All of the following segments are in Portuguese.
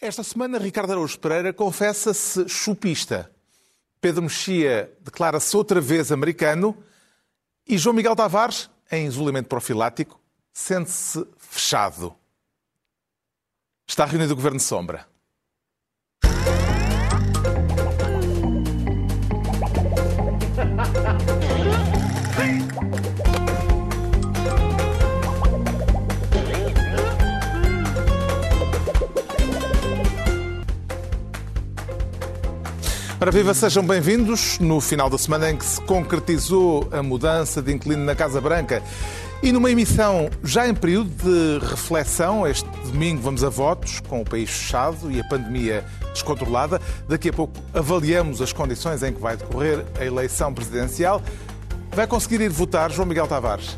Esta semana, Ricardo Araújo Pereira confessa-se chupista. Pedro Mexia declara-se outra vez americano. E João Miguel Tavares, em isolamento profilático, sente-se fechado. Está reunido o Governo Sombra. Ora viva, sejam bem-vindos no final da semana em que se concretizou a mudança de inclino na Casa Branca e numa emissão já em período de reflexão, este domingo vamos a votos, com o país fechado e a pandemia descontrolada. Daqui a pouco avaliamos as condições em que vai decorrer a eleição presidencial. Vai conseguir ir votar, João Miguel Tavares?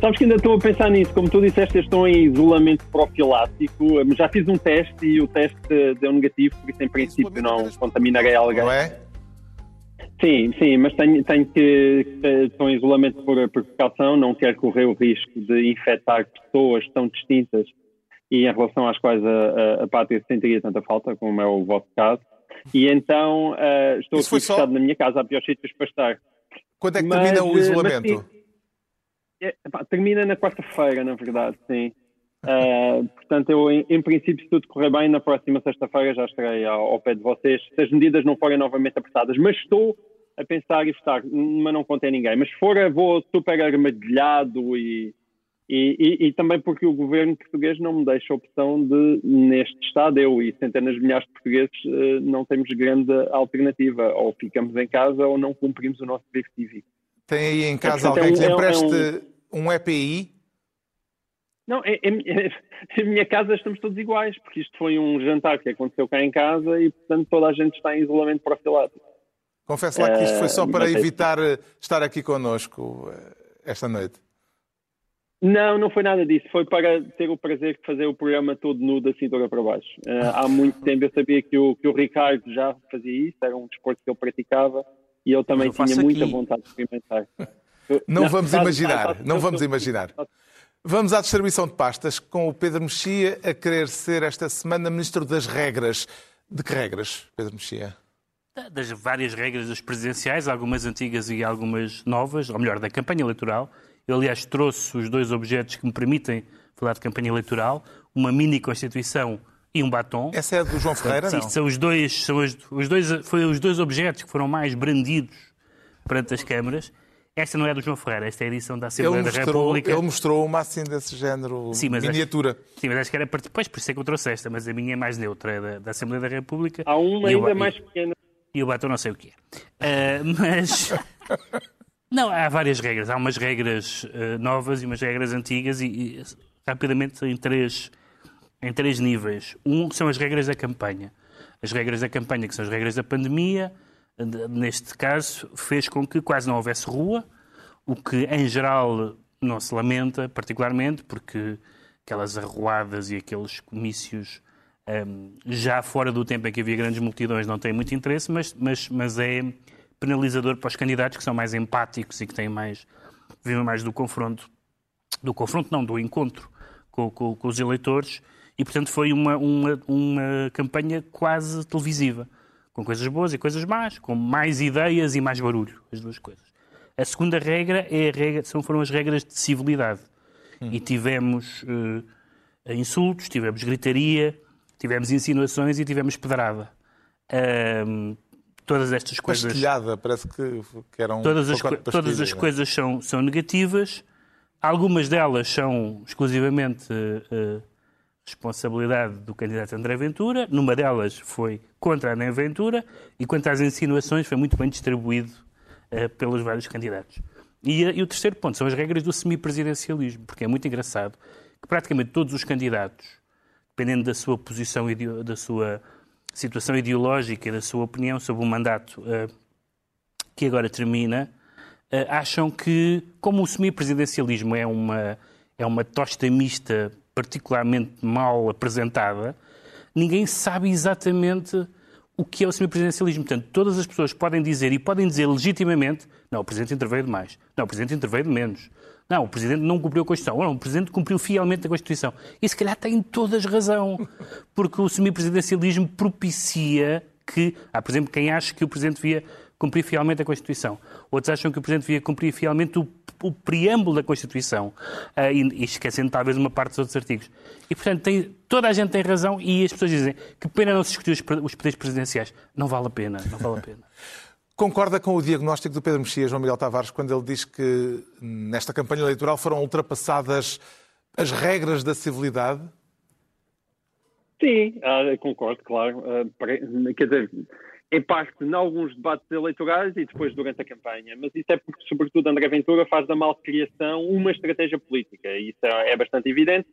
Sabes que ainda estou a pensar nisso. Como tu disseste, estou em isolamento profilático. Já fiz um teste e o teste deu negativo, por isso, em princípio, não contaminarei alguém. Não é? Sim, sim, mas tenho, tenho que. Estou em isolamento por precaução, não quero correr o risco de infectar pessoas tão distintas e em relação às quais a, a, a pátria sentiria tanta falta, como é o vosso caso. E então uh, estou aqui fechado só... na minha casa, há piores sítios para estar. Quando é que mas, termina o eh, isolamento? Mas, é, pá, termina na quarta-feira, na verdade, sim. Uh, portanto, eu, em, em, princípio, se tudo correr bem, na próxima sexta-feira já estarei ao, ao, pé de vocês, se as medidas não forem novamente apertadas. Mas estou a pensar e estar, mas não contei ninguém. Mas se for, vou super armadilhado e, e, e, e, também porque o governo português não me deixa a opção de, neste estado, eu e centenas de milhares de portugueses, uh, não temos grande alternativa. Ou ficamos em casa ou não cumprimos o nosso dever cívico. Tem aí em casa é, alguém que lhe é empreste é um... um EPI? Não, em, em, minha casa estamos todos iguais, porque isto foi um jantar que aconteceu cá em casa e, portanto, toda a gente está em isolamento profilático. Confesso lá que isto foi só uh, para evitar. Eh, estar aqui connosco eh, esta noite. Não, não foi nada disso. Foi para ter o prazer de fazer o programa todo nu da cintura para baixo. Uh, há muito tempo eu sabia que o, que o Ricardo já fazia isso, era um desporto que ele praticava e eu também eu tinha muita vontade de experimentar. Não, não vamos tá, imaginar, tá, tá, não vamos imaginar. Vamos à distribuição de pastas com o Pedro Mexia a querer ser esta semana Ministro das Regras. De que regras, Pedro Mexia? Das várias regras das presidenciais, algumas antigas e algumas novas, ou melhor, da campanha eleitoral. Eu, aliás, trouxe os dois objetos que me permitem falar de campanha eleitoral, uma mini-constituição e um batom. Essa é a do João Ferreira, Sim, não? são os dois, são os, os dois, foi os dois objetos que foram mais brandidos perante as câmaras. Esta não é do João Ferreira, esta é a edição da Assembleia ele da República. Ele mostrou uma assim desse género, sim, mas miniatura. Acho, sim, mas acho que era para depois, por isso é que eu trouxe esta, mas a minha é mais neutra, é da, da Assembleia da República. Há uma ainda mais pequena. E o batom não sei o que é. Uh, mas. não, há várias regras. Há umas regras uh, novas e umas regras antigas, e, e, rapidamente em três, em três níveis. Um são as regras da campanha. As regras da campanha, que são as regras da pandemia neste caso, fez com que quase não houvesse rua, o que em geral não se lamenta particularmente, porque aquelas arruadas e aqueles comícios um, já fora do tempo em que havia grandes multidões não têm muito interesse, mas, mas, mas é penalizador para os candidatos que são mais empáticos e que têm mais, vivem mais do confronto, do confronto não, do encontro com, com, com os eleitores, e portanto foi uma, uma, uma campanha quase televisiva com coisas boas e coisas más, com mais ideias e mais barulho, as duas coisas. A segunda regra, é a regra são, foram as regras de civilidade. Hum. E tivemos uh, insultos, tivemos gritaria, tivemos insinuações e tivemos pedrada. Uh, todas estas coisas. Pastelhada, parece que, que eram. Todas as, co todas as coisas são, são negativas. Algumas delas são exclusivamente uh, responsabilidade do candidato André Ventura, numa delas foi contra André Ventura, e quanto às insinuações foi muito bem distribuído uh, pelos vários candidatos. E, uh, e, o terceiro ponto são as regras do semipresidencialismo, porque é muito engraçado que praticamente todos os candidatos, dependendo da sua posição, da sua situação ideológica e da sua opinião sobre o mandato uh, que agora termina, acham que, como o semipresidencialismo é uma, é uma tosta mista particularmente mal apresentada, ninguém sabe exatamente o que é o semipresidencialismo. Portanto, todas as pessoas podem dizer e podem dizer legitimamente não, o Presidente interveio demais, não, o Presidente interveio de menos, não, o Presidente não cumpriu a Constituição, não, o Presidente cumpriu fielmente a Constituição. E se calhar têm todas razão, porque o semipresidencialismo propicia que, há, por exemplo, quem acha que o Presidente devia cumprir fielmente a Constituição. Outros acham que o Presidente devia cumprir fielmente o, o preâmbulo da Constituição, uh, e, e, esquecendo talvez uma parte dos outros artigos. E, portanto, tem, toda a gente tem razão e as pessoas dizem que pena não se discutir os, os poderes presidenciais. Não vale a pena, não vale a pena. Concorda com o diagnóstico do Pedro Mexia, João Miguel Tavares, quando ele diz que nesta campanha eleitoral foram ultrapassadas as regras da civilidade? Sim, ah, concordo, claro. Uh, quer dizer, em parte em alguns debates eleitorais e depois durante a campanha. Mas isso é porque, sobretudo, André Ventura faz da malcriação uma estratégia política. Isso é, bastante evidente.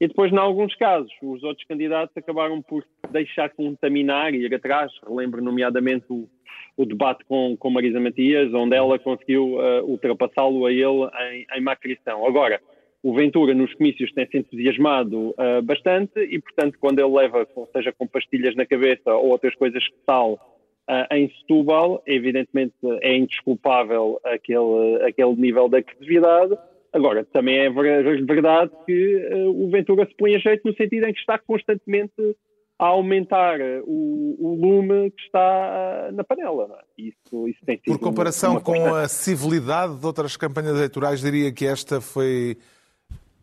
E depois, em alguns casos, os outros candidatos acabaram por deixar contaminar e ir atrás. Relembro, nomeadamente, o, o debate com, com Marisa Matias, onde ela conseguiu uh, ultrapassá-lo a ele em, em macriação. Agora, o Ventura nos comícios tem-se entusiasmado uh, bastante e, portanto, quando ele leva, seja com pastilhas na cabeça ou outras coisas que tal, em Setúbal, evidentemente é indesculpável aquele, aquele nível de agressividade. Agora, também é verdade que uh, o Ventura se põe a jeito no sentido em que está constantemente a aumentar o, o lume que está na panela. É? Isso, isso tem sido Por comparação com a civilidade de outras campanhas eleitorais, diria que esta foi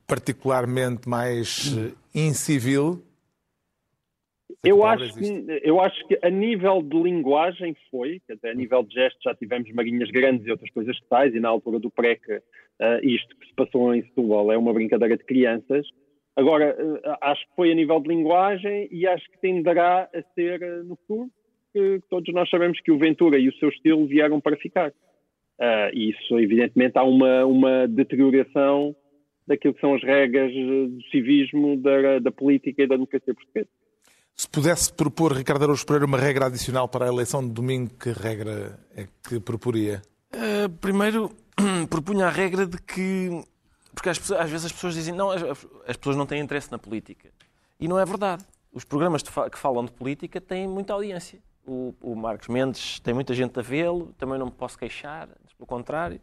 particularmente mais incivil eu acho, que, eu acho que a nível de linguagem foi, dizer, a nível de gestos já tivemos marinhas grandes e outras coisas que tais, e na altura do PREC uh, isto que se passou em Setúbal é uma brincadeira de crianças. Agora, uh, acho que foi a nível de linguagem e acho que tenderá a ser uh, no futuro, que todos nós sabemos que o Ventura e o seu estilo vieram para ficar. E isso, evidentemente, há uma, uma deterioração daquilo que são as regras do civismo, da, da política e da democracia portuguesa. Se pudesse propor, Ricardo Araújo Pereira, uma regra adicional para a eleição de domingo, que regra é que proporia? Uh, primeiro, propunha a regra de que. Porque às, vezes as pessoas dizem não, as, as, pessoas não têm interesse na política. E não é verdade. Os programas que falam de política têm muita audiência. O, o Marcos Mendes tem muita gente a vê-lo, também não me posso queixar, pelo contrário.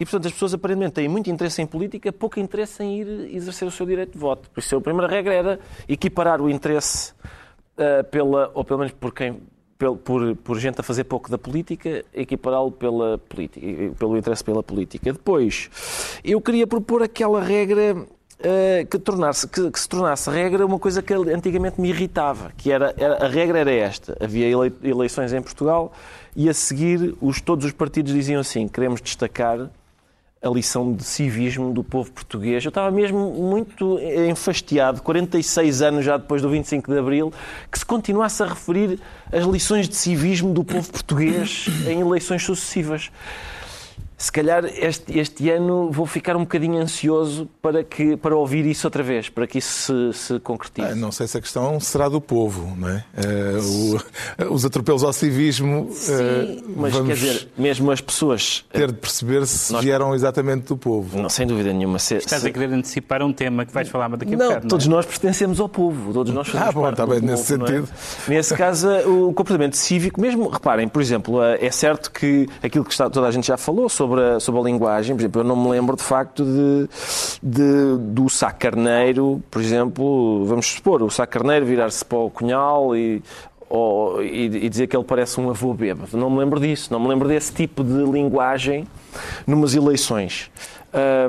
E, portanto, as pessoas aparentemente têm muito interesse em política, pouco interesse em ir exercer o seu direito de voto. Por isso, a primeira regra era equiparar o interesse uh, pela, ou pelo menos por quem por, por, gente a fazer pouco da política, equipará-lo pela política, pelo interesse pela política. Depois, eu queria propor aquela regra uh, que, tornasse, que, que, se tornasse regra uma coisa que antigamente me irritava, que era, era a regra era esta: havia eleições em Portugal e a seguir os, todos os partidos diziam assim: queremos destacar a lição de civismo do povo português. Eu estava mesmo muito enfastiado, 46 anos já depois do 25 de Abril, que se continuasse a referir as lições de civismo do povo português em eleições sucessivas se calhar este, este, ano vou ficar um bocadinho ansioso para, que, para ouvir isso outra vez, para que isso se, se concretize. Ah, não sei se a questão será do povo, não é? Uh, o, os atropelos ao civismo. Sim, uh, mas quer dizer, mesmo as pessoas. Ter de perceber se nós, vieram exatamente do povo. Não, sem dúvida nenhuma. Se, Estás se... a querer antecipar um tema que vais falar daqui a não, bocado. Não, todos é? nós pertencemos ao povo, todos nós fazemos ah, bom, parte está bem, povo, nesse é? sentido. É? Nesse caso, o comportamento cívico, mesmo, reparem, por exemplo, é certo que aquilo que está, toda a gente já falou sobre a, sobre a linguagem. Por exemplo, eu não me lembro de facto de, de do Sá Carneiro, por exemplo, vamos supor, o Sá Carneiro virar-se para o Cunhal e, ou, e, e, dizer que ele parece um avô bêbado. Não me lembro disso, não me lembro desse tipo de linguagem numas eleições.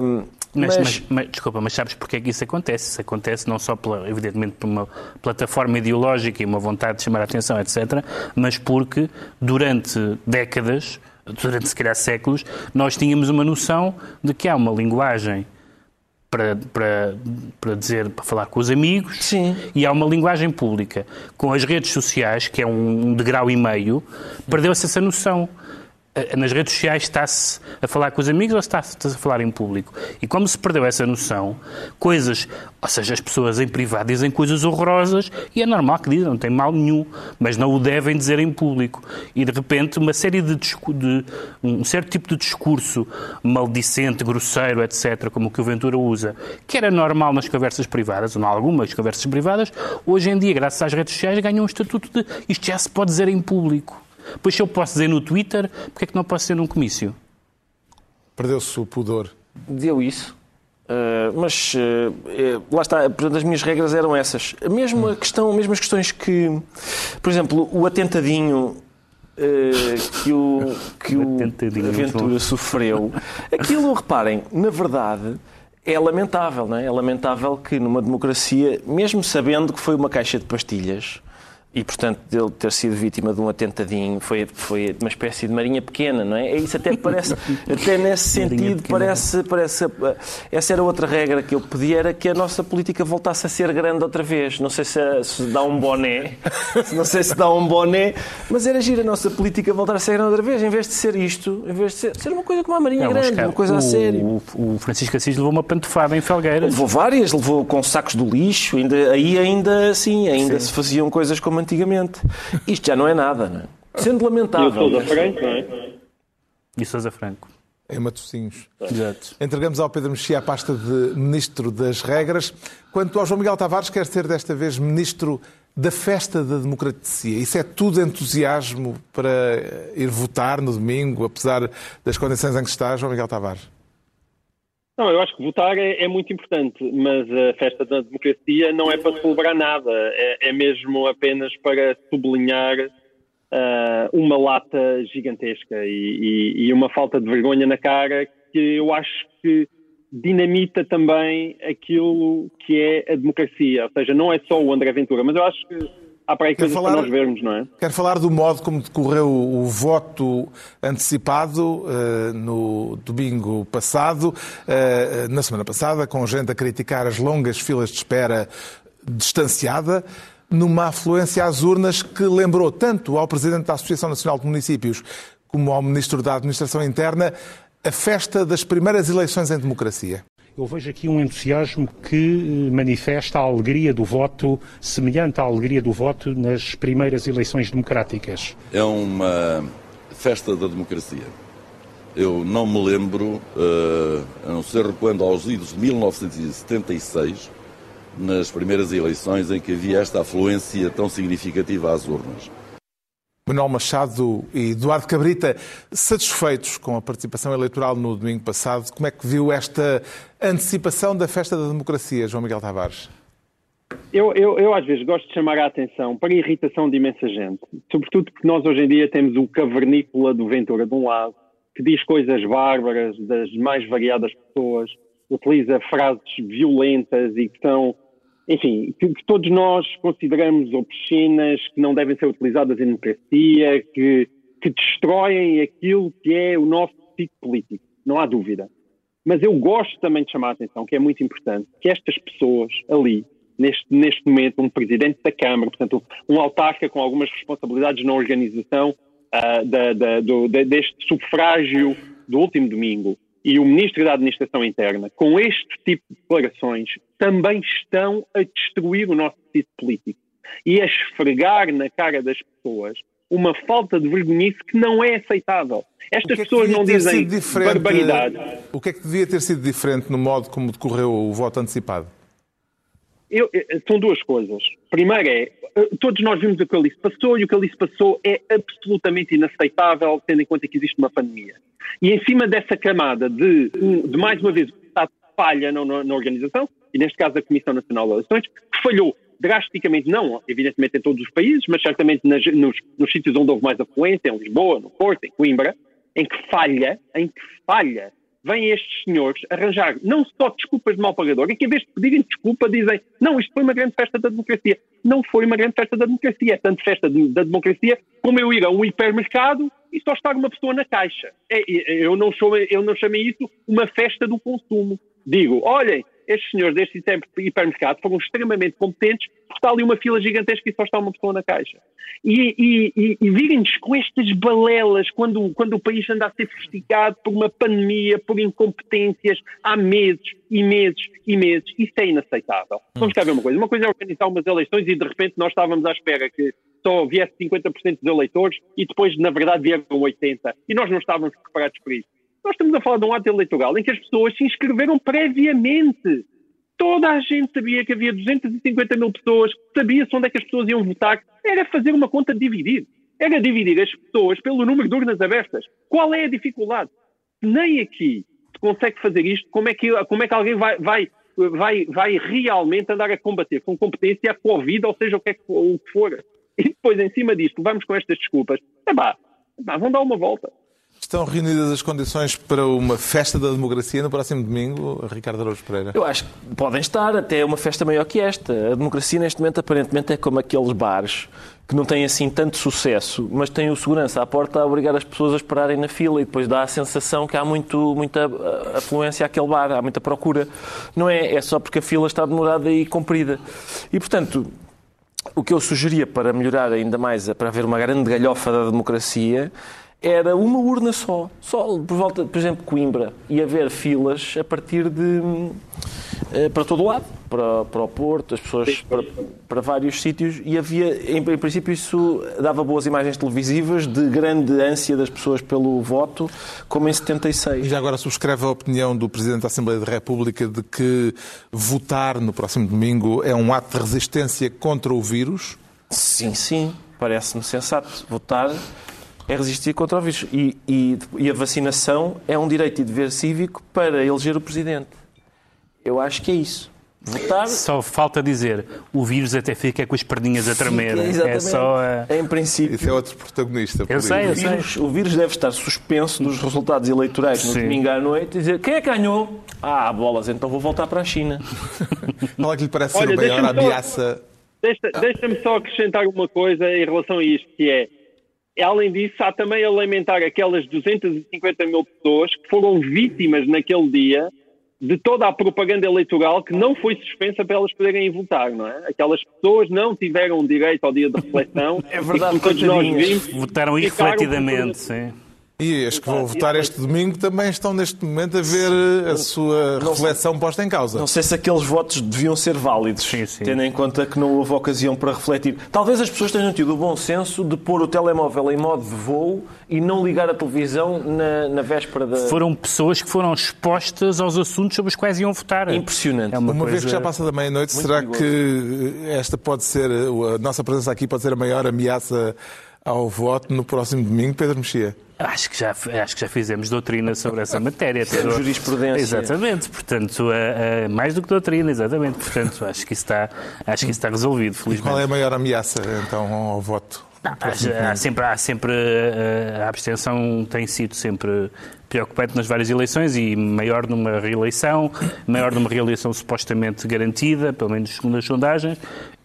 Um, mas, mas... Mas, desculpa, mas sabes porque é que isso acontece? Isso acontece não só, pela, evidentemente, por uma plataforma ideológica e uma vontade de chamar a atenção, etc., mas porque durante décadas durante se calhar séculos, nós tínhamos uma noção de que há uma linguagem para, para, para dizer, para falar com os amigos, Sim. e há uma linguagem pública. Com as redes sociais, que é um degrau e meio, perdeu-se essa noção. Nas redes sociais está-se a falar com os amigos ou está-se a falar em público? E como se perdeu essa noção, coisas, ou seja, as pessoas em privado dizem coisas horrorosas e é normal que dizem, não tem mal nenhum, mas não o devem dizer em público. E de repente uma série de, de um certo tipo de discurso maldicente, grosseiro, etc., como o que o Ventura usa, que era normal nas conversas privadas, ou em algumas conversas privadas, hoje em dia, graças às redes sociais, ganham um estatuto de isto já se pode dizer em público. Pois se eu posso dizer no Twitter, porque é que não posso dizer num comício? Perdeu-se o pudor. Deu isso. Uh, mas uh, lá está, portanto, as minhas regras eram essas. Mesmo a questão, mesmo as questões que, por exemplo, o atentadinho uh, que o, que o Aventura sofreu, aquilo, reparem, na verdade, é lamentável, não é? É lamentável que numa democracia, mesmo sabendo que foi uma caixa de pastilhas, e, portanto, dele ter sido vítima de um atentadinho foi, foi uma espécie de marinha pequena, não é? é isso até parece, até nesse sentido, parece, parece. Essa era outra regra que eu pedi, era que a nossa política voltasse a ser grande outra vez. Não sei se, se dá um boné, não sei se dá um boné, mas era giro a nossa política voltar a ser grande outra vez, em vez de ser isto, em vez de ser, ser uma coisa como uma marinha não, grande, uma coisa o, a sério. O, o Francisco Assis levou uma pantofada em Felgueiras. Levou várias, levou com sacos do lixo, ainda, aí ainda assim, ainda Sim. se faziam coisas como antigamente. Isto já não é nada, não é? Sendo lamentável. E o Sousa Franco, não é? E Sousa Franco. Em Matosinhos. Exato. Entregamos ao Pedro Mexia a pasta de Ministro das Regras. Quanto ao João Miguel Tavares, quer ser desta vez Ministro da Festa da Democracia. Isso é tudo entusiasmo para ir votar no domingo, apesar das condições em que está, João Miguel Tavares? Não, eu acho que votar é, é, muito importante, mas a festa da democracia não é para celebrar nada, é, é mesmo apenas para sublinhar uh, uma lata gigantesca e, e, e, uma falta de vergonha na cara que eu acho que dinamita também aquilo que é a democracia. Ou seja, não é só o André Ventura, mas eu acho que há para aí coisas falar, para nós vermos, não é? Quero falar do modo como decorreu o, voto antecipado uh, no domingo passado, uh, na semana passada, com gente a criticar as longas filas de espera distanciada, numa afluência às urnas que lembrou tanto ao Presidente da Associação Nacional de Municípios como ao Ministro da Administração Interna a festa das primeiras eleições em democracia. Eu vejo aqui um entusiasmo que eh, manifesta a alegria do voto, semelhante à alegria do voto nas primeiras eleições democráticas. É uma festa da democracia. Eu não me lembro, uh, a não ser quando aos idos de 1976, nas primeiras eleições em que havia esta afluência tão significativa às urnas. Manuel Machado e Eduardo Cabrita, satisfeitos com a participação eleitoral no domingo passado, como é que viu esta antecipação da festa da democracia, João Miguel Tavares? Eu, eu, eu, às vezes gosto de chamar a atenção para a irritação de imensa gente, sobretudo porque nós hoje em dia temos o cavernícola do Ventura de um lado, que diz coisas bárbaras das mais variadas pessoas, utiliza frases violentas e que são enfim, que, que, todos nós consideramos obscenas, que não devem ser utilizadas em democracia, que, que destroem aquilo que é o nosso sítio político, não há dúvida. Mas eu gosto também de chamar a atenção, que é muito importante, que estas pessoas ali, neste, neste momento, um presidente da Câmara, portanto, um autarca com algumas responsabilidades na organização uh, da, da, do, deste sufrágio do último domingo, e o Ministro da Administração Interna, com este tipo de declarações, também estão a destruir o nosso sítio político e a esfregar na cara das pessoas uma falta de vergonhice que não é aceitável. Estas é pessoas não dizem barbaridade. O que é que devia ter sido diferente no modo como decorreu o voto antecipado? Eu, são duas coisas. Primeiro é, eh, todos nós vimos o que ali se passou e o que ali se passou é absolutamente inaceitável, tendo em conta que existe uma pandemia. E em cima dessa camada de, de mais uma vez, o Estado falha na, na, na, organização, e neste caso a Comissão Nacional de Eleições, que falhou drasticamente, não evidentemente em todos os países, mas certamente nas, nos, nos sítios onde houve mais afluência, em Lisboa, no Porto, em Coimbra, em que falha, em que falha vêm estes senhores arranjar não só desculpas de mal pagador, é que em vez de pedirem desculpa dizem não, isto foi uma grande festa da democracia. Não foi uma grande festa da democracia, é tanto festa de, da democracia como eu ir a um hipermercado e só estar uma pessoa na caixa. É, eu, não sou, eu não chamei isso uma festa do consumo. Digo, olhem, estes senhores deste hipermercado foram extremamente competentes está ali uma fila gigantesca e só está uma pessoa na caixa. E, e, e, e virem-nos com estas balelas quando, quando o país anda a ser festigado por uma pandemia, por incompetências, há meses e meses e meses. Isso é inaceitável. Vamos cá ver uma coisa. Uma coisa é organizar umas eleições e de repente nós estávamos à espera que só viesse 50% dos eleitores e depois, na verdade, vieram 80%. E nós não estávamos preparados para isso. Nós estamos a falar de um ato eleitoral em que as pessoas se inscreveram previamente. Toda a gente sabia que havia 250 mil pessoas, sabia-se onde é que as pessoas iam votar. Era fazer uma conta de dividir. Era dividir as pessoas pelo número de urnas abertas. Qual é a dificuldade? Nem aqui se consegue fazer isto, como é que, como é que alguém vai, vai, vai, vai realmente andar a combater com competência a Covid, ou seja, o que, é que, o que for? E depois, em cima disto, vamos com estas desculpas. É pá, vão dar uma volta. Estão reunidas as condições para uma festa da democracia no próximo domingo, Ricardo Araújo Pereira? Eu acho que podem estar, até uma festa maior que esta. A democracia, neste momento, aparentemente é como aqueles bares que não têm assim tanto sucesso, mas têm o segurança à porta a obrigar as pessoas a esperarem na fila e depois dá a sensação que há muito, muita uh, afluência àquele bar, há muita procura. Não é, é só porque a fila está demorada e comprida. E, portanto, o que eu sugeria para melhorar ainda mais, para haver uma grande galhofa da democracia, era uma urna só. Só, por volta, por exemplo, Coimbra. E haver filas a partir de. Eh, para todo o lado. Para, para o Porto, as pessoas para, para vários sítios. E havia, em, em, princípio, isso dava boas imagens televisivas de grande ânsia das pessoas pelo voto, como em 76. E já agora subscreve a opinião do Presidente da Assembleia da República de que votar no próximo domingo é um ato de resistência contra o vírus? Sim, sim. Parece-me sensato. Votar é resistir contra o vírus. E, e, e, a vacinação é um direito e dever cívico para eleger o Presidente. Eu acho que é isso. Votar... Só falta dizer, o vírus até fica com as perninhas a tremer. Fica, é só a... Em princípio. Isso é outro protagonista. Eu sei, eu o, vírus, sei. o vírus deve estar suspenso dos resultados eleitorais no Sim. domingo à noite e dizer quem é que ganhou? Ah, bolas, então vou voltar para a China. Qual é que lhe parece Olha, ser a maior ameaça? Deixa-me só acrescentar uma coisa em relação a isto, que é além disso, há também a lamentar aquelas 250 mil pessoas que foram vítimas naquele dia de toda a propaganda eleitoral que não foi suspensa para elas poderem votar, não é? Aquelas pessoas não tiveram direito ao dia de reflexão. é verdade, e, todos nós vimos, votaram irrefletidamente, sim. E as que vão votar este domingo também estão neste momento a ver a sua reflexão posta em causa. Não sei se aqueles votos deviam ser válidos, sim, sim. tendo em conta que não houve ocasião para refletir. Talvez as pessoas tenham tido o bom senso de pôr o telemóvel em modo de voo e não ligar a televisão na, na véspera da. Foram pessoas que foram expostas aos assuntos sobre os quais iam votar. Impressionante. É uma, uma coisa... vez que já passa da meia-noite, será perigoso. que esta pode ser, a nossa presença aqui pode ser a maior ameaça ao voto no próximo domingo, Pedro Mexia? Acho que, já, acho que já fizemos doutrina sobre essa matéria. Ter... Jurisprudência. Exatamente, portanto, a, a, mais do que doutrina, exatamente. Portanto, acho que isso está, acho que isso está resolvido, felizmente. E qual é a maior ameaça, então, ao voto? Não, há, há, sempre, há sempre a, a abstenção tem sido sempre preocupante nas várias eleições e maior numa reeleição, maior numa reeleição supostamente garantida, pelo menos segundo as sondagens,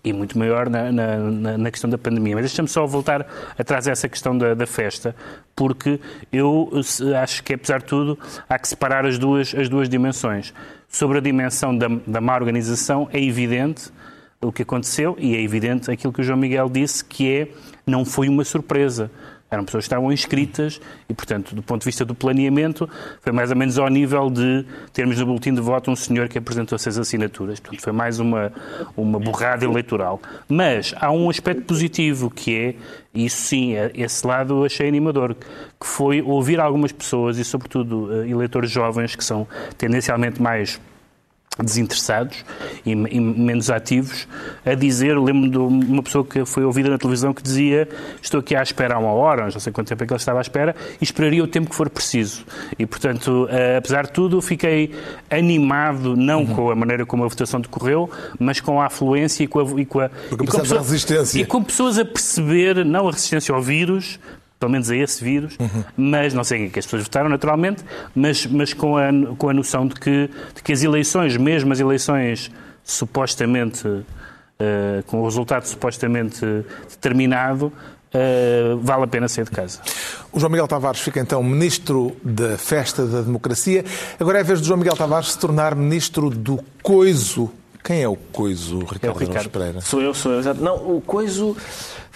e muito maior na, na, na questão da pandemia. Mas deixa-me só voltar atrás a essa questão da, da, festa, porque eu acho que, apesar de tudo, há que separar as duas, as duas dimensões. Sobre a dimensão da, da má organização, é evidente o que aconteceu e é evidente aquilo que o João Miguel disse, que é não foi uma surpresa. Eram pessoas que estavam inscritas e, portanto, do ponto de vista do planeamento, foi mais ou menos ao nível de termos no boletim de voto um senhor que apresentou seis assinaturas. Portanto, foi mais uma, uma borrada eleitoral. Mas há um aspecto positivo que é, isso sim, é, esse lado eu achei animador, que foi ouvir algumas pessoas e, sobretudo, eh, eleitores jovens que são tendencialmente mais desinteressados e, e, menos ativos, a dizer, lembro de uma pessoa que foi ouvida na televisão que dizia estou aqui à espera há uma hora, não sei quanto tempo é que ele estava à espera, e esperaria o tempo que for preciso. E, portanto, uh, apesar de tudo, fiquei animado, não uhum. com a maneira como a votação decorreu, mas com a afluência e com a... E com a, e com, pessoa, resistência. e com pessoas a perceber, não a resistência ao vírus, pelo menos a esse vírus, uhum. mas não sei que as pessoas votaram naturalmente, mas, mas com, a, com a noção de que, de que as eleições, mesmo as eleições supostamente, uh, com o resultado supostamente determinado, Uh, vale a pena sair de casa. O João Miguel Tavares fica então ministro da Festa da Democracia. Agora é a vez de João Miguel Tavares se tornar ministro do coiso Quem é o coiso, Ricardo, Ricardo. Araújo Pereira? Sou eu, sou eu. Não, o coiso.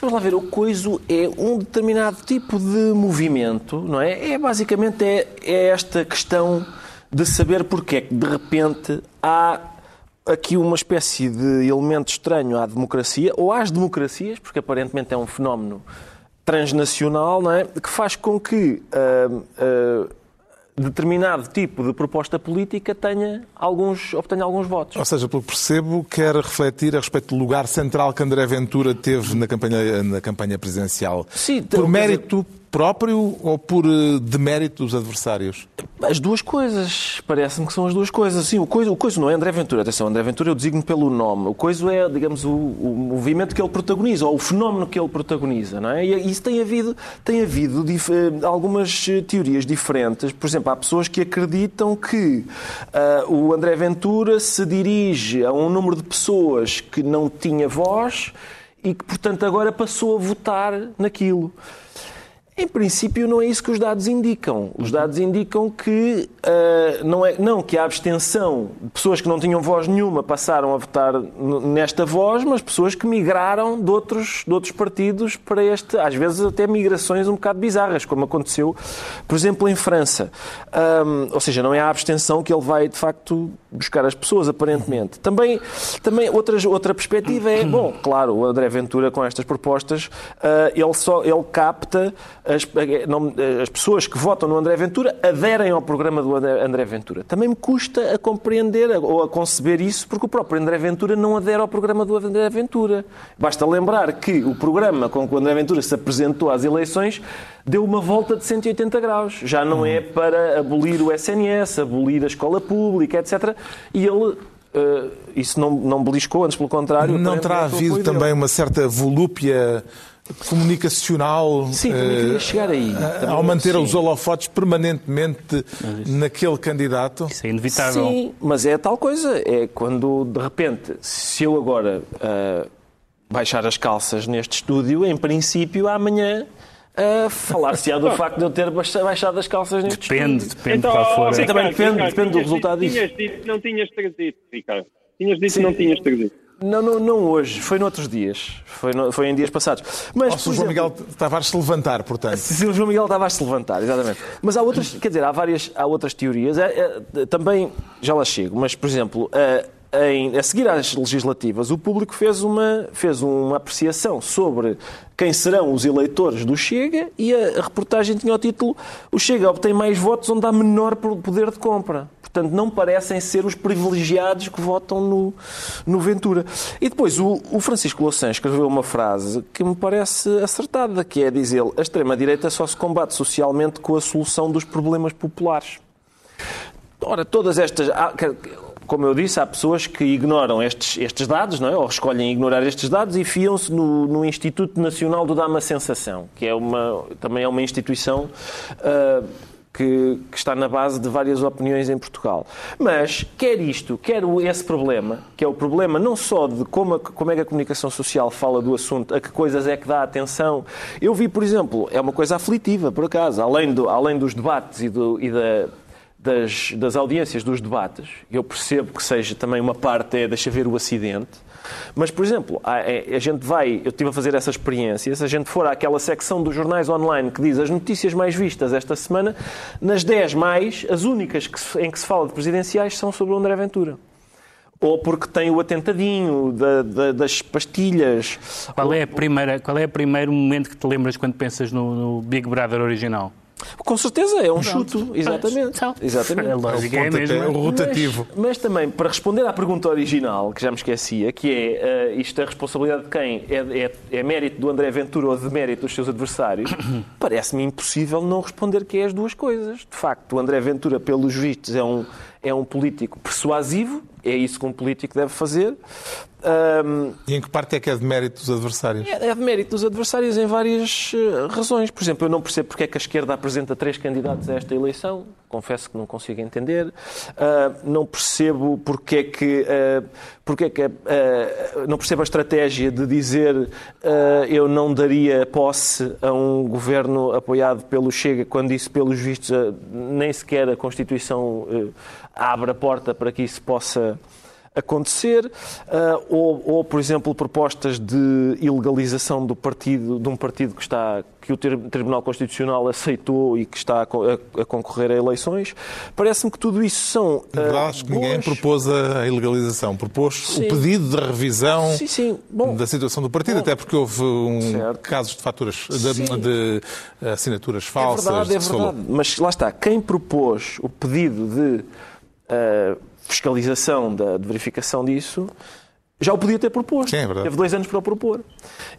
Vamos lá ver, o coiso é um determinado tipo de movimento, não é? É basicamente é, é esta questão de saber porque é que de repente há aqui uma espécie de elemento estranho à democracia, ou às democracias, porque aparentemente é um fenómeno transnacional, não é? Que faz com que ah, ah, determinado tipo de proposta política tenha alguns, obtenha alguns votos. Ou seja, pelo que percebo, quer refletir a respeito do lugar central que André Ventura teve na campanha, na campanha presidencial. Sim, por mérito próprio ou por eh, demérito dos adversários? As duas coisas, parece-me que são as duas coisas. Sim, o coiso, o coiso não é André Ventura, atenção, André Ventura eu designo pelo nome. O coiso é, digamos, o, o movimento que ele protagoniza, ou o fenómeno que ele protagoniza, não é? E isso tem havido, tem havido dif- eh, algumas eh, teorias diferentes. Por exemplo, há pessoas que acreditam que ah, o André Ventura se dirige a um número de pessoas que não tinha voz e que, portanto, agora passou a votar naquilo. Em princípio, não é isso que os dados indicam. Os dados indicam que ah, não, é, não que a abstenção pessoas que não tinham voz nenhuma passaram a votar nesta voz, mas pessoas que migraram de outros, de outros partidos para este, às vezes até migrações um bocado bizarras, como aconteceu, por exemplo, em França. Ahm, ou seja, não é a abstenção que ele vai, de facto, buscar as pessoas, aparentemente. Também, também outras, outra perspectiva é, bom, claro, o André Ventura com estas propostas, ah, ele, só, ele capta as, não- as pessoas que votam no André Ventura aderem ao programa do André Ventura. Também me custa a compreender ou a conceber isso, porque o próprio André Ventura não adere ao programa do André Ventura. Basta lembrar que o programa com que o André Ventura se apresentou às eleições deu uma volta de 180 graus. Já não é para abolir o SNS, abolir a escola pública, etc. E ele. eh, isso não, não beliscou, antes pelo contrário. Não terá havido dele. também uma certa volúpia comunicacional Sim, eh, chegar aí. Também- ao manter sim. os holofotes permanentemente naquele candidato? Isso é inevitável. Sim, mas é tal coisa. É quando, de repente, se eu agora ah, baixar as calças neste estúdio, em princípio, amanhã ah, falar-se-á do facto de eu ter baixa- baixado as calças neste Depende, estúdio. depende de qual for. Sim, também depende- depende do resultado dito, disso. Tinhas dito que não tinhas trazido, Ricardo. Tinhas dito que não tinhas trazido. Não, não, não hoje, foi noutros dias. Foi, no- foi em dias passados. Mas, Ou se o João exemplo, Miguel Tavares se levantar, portanto. Se o João Miguel estava a se levantar, exatamente. Mas há outras, quer dizer, há várias, há outras teorias. É, é, também, já lá chego, mas, por exemplo, a, em- a seguir às legislativas, o público fez uma, fez uma apreciação sobre quem serão os eleitores do Chega e a, a reportagem tinha o título O Chega obtém mais votos onde há menor poder de compra. Portanto, não parecem ser os privilegiados que votam no, no Ventura. E depois, o, o Francisco Louçã escreveu uma frase que me parece acertada, que é dizer a extrema-direita só se combate socialmente com a solução dos problemas populares. Ora, todas estas... Como eu disse, há pessoas que ignoram estes, estes dados, não é? ou escolhem ignorar estes dados e fiam-se no, no Instituto Nacional do Dama Sensação, que é uma, também é uma instituição ah, que, que está na base de várias opiniões em Portugal. Mas, quer isto, quer esse problema, que é o problema não só de como, a- como é que a comunicação social fala do assunto, a que coisas é que dá atenção. Eu vi, por exemplo, é uma coisa aflitiva, por acaso, além, do, além dos debates e, do, e da das, das audiências dos debates, eu percebo que seja também uma parte é deixa ver o acidente, mas, por exemplo, a, é- a gente vai, eu estive a fazer essa experiência, se a gente for àquela secção dos jornais online que diz as notícias mais vistas esta semana, nas 10 mais, as únicas que em que se fala de presidenciais são sobre o André Ventura. Ou porque tem o atentadinho da- da- das pastilhas. Qual é, é o primeiro momento que te lembras quando pensas no, no Big Brother original? Com certeza, é um chuto. Exatamente. Então, Exatamente. A lógica é a Pontapé, mesma. o rotativo. Mas, mas também, para responder à pergunta original, que já me esquecia, que é uh, isto é responsabilidade de quem? É, é, é mérito do André Ventura ou de mérito dos seus adversários? Parece-me impossível não responder que é as duas coisas. De facto, o André Ventura, pelos vistos, é um, é um político persuasivo, é isso que um político deve fazer. Um, E em que parte é que é de mérito dos adversários? é é de mérito dos adversários em várias eh, razões. Por exemplo, eu não percebo porque é que a esquerda apresenta três candidatos a esta eleição. Confesso que não consigo entender. Ah, não percebo porque é que, ah, porque é que ah, não percebo a estratégia de dizer eu não daria posse a um governo apoiado pelo Chega, quando isso, pelos vistos, nem sequer a Constituição abre a porta para que isso possa acontecer, uh, ou, ou, por exemplo, propostas de ilegalização do partido, de um partido que, está, que o Tribunal Constitucional aceitou e que está a, a, a concorrer a eleições. Parece-me que tudo isso são. Verdade, acho que ninguém propôs a ilegalização, propôs sim. o pedido de revisão sim, sim. Bom, da situação do partido, bom, até porque houve um casos de faturas, de, de, assinaturas falsas. É verdade, é verdade. Mas lá está, quem propôs o pedido de. Uh, fiscalização, da, de verificação disso, já o podia ter proposto. Sim, é verdade. Teve dois anos para o propor.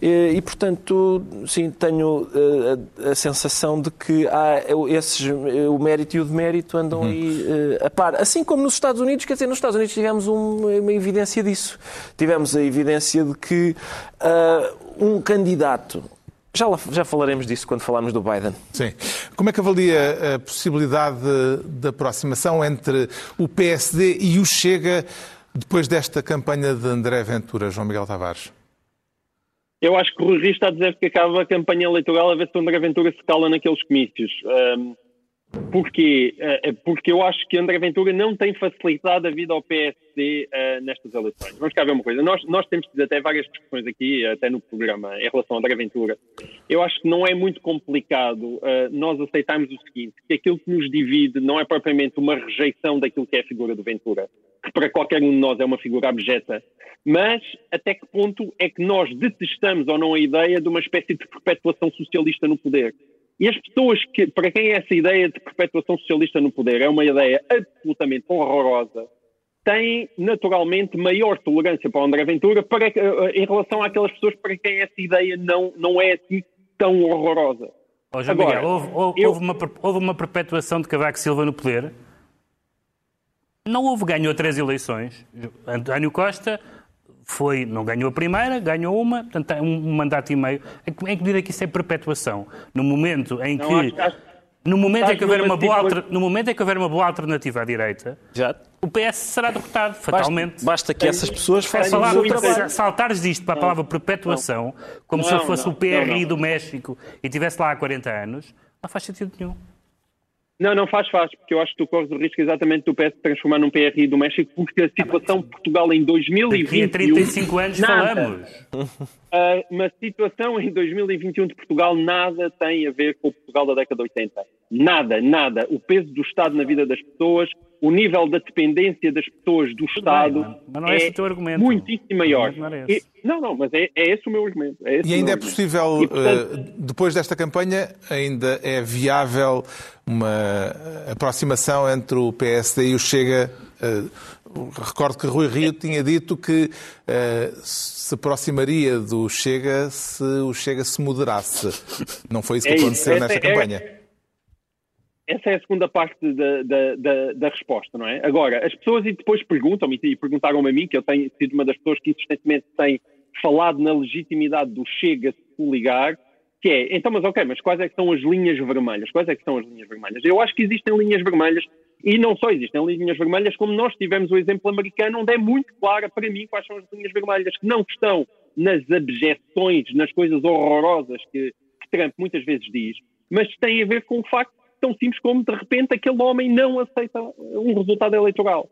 E, e portanto, sim, tenho a, eh, a, sensação de que há esses, o mérito e o demérito andam uhum. aí uh, a par. Assim como nos Estados Unidos, quer dizer, nos Estados Unidos tivemos uma, uma evidência disso. Tivemos a evidência de que uh, um candidato já, já falaremos disso quando falarmos do Biden. Sim. Como é que avalia a possibilidade de, de aproximação entre o PSD e o Chega depois desta campanha de André Ventura, João Miguel Tavares? Eu acho que o Rui Rio está a dizer que acaba a campanha eleitoral a ver se o André Ventura se cala naqueles comícios. Um, Porquê? Eh, porque eu acho que André Ventura não tem facilitado a vida ao Uh, eh, nestas eleições. Vamos cá ver uma coisa. Nós, nós temos tido até várias discussões aqui, até no programa, em relação a André Ventura. Eu acho que não é muito complicado uh, nós aceitarmos o seguinte, que aquilo que nos divide não é propriamente uma rejeição daquilo que é a figura do Ventura, que para qualquer um de nós é uma figura abjeta, mas até que ponto é que nós detestamos ou não a ideia de uma espécie de perpetuação socialista no poder. E as pessoas que, para quem essa ideia de perpetuação socialista no poder é uma ideia absolutamente horrorosa, têm naturalmente maior tolerância para o André Ventura para, eh, em relação àquelas pessoas para quem essa ideia não, não é assim tão horrorosa. Oh, João Agora, Miguel, houve, houve, eu... houve, uma, houve uma perpetuação de Cavaco Silva no poder? Não houve, ganhou três eleições. António Costa foi, não ganhou a primeira, ganhou uma, portanto, um, um mandato e meio. Em que medida que isso é perpetuação? No momento em que. Não, acho, no momento, em que houver uma boa alter... no momento em que houver uma boa alternativa à direita, Já. o PS será derrotado, fatalmente. Basta, basta que essas pessoas façam o seu trabalho. Saltares disto para a palavra perpetuação, como não, se fosse não, o PRI do México e estivesse lá há 40 anos, não faz sentido nenhum. Não, não faz, faz, porque eu acho que tu corres o risco exatamente do PS transformar num PRI do México, porque a situação de Portugal em 2021... Daqui a 35 anos nada, falamos. Uh, uma situação em 2021 de Portugal nada tem a ver com o Portugal da década de 80. Nada, nada. O peso do Estado na vida das pessoas, o nível da dependência das pessoas do Estado bem, mas não é, esse o teu argumento. muitíssimo maior. Não, é e, não, não, mas é, é esse o meu argumento. É e ainda é possível, e, portanto, depois desta campanha, ainda é viável uma aproximação entre o PSD e o Chega? Uh, recordo que Rui Rio tinha dito que uh, se aproximaria do Chega se o Chega se moderasse. Não foi isso que é aconteceu isso. nesta é, campanha essa é a segunda parte da, da, da, da, resposta, não é? Agora, as pessoas e depois perguntam-me, e perguntaram-me a mim, que eu tenho sido uma das pessoas que insistentemente tem falado na legitimidade do Chega se coligar, que é, então, mas ok, mas quais é que são as linhas vermelhas? Quais é que são as linhas vermelhas? Eu acho que existem linhas vermelhas, e não só existem linhas vermelhas, como nós tivemos o exemplo americano, onde é muito clara para mim quais são as linhas vermelhas, que não estão nas abjeções, nas coisas horrorosas que, que Trump muitas vezes diz, mas têm a ver com o facto tão simples como, de repente, aquele homem não aceita um resultado eleitoral.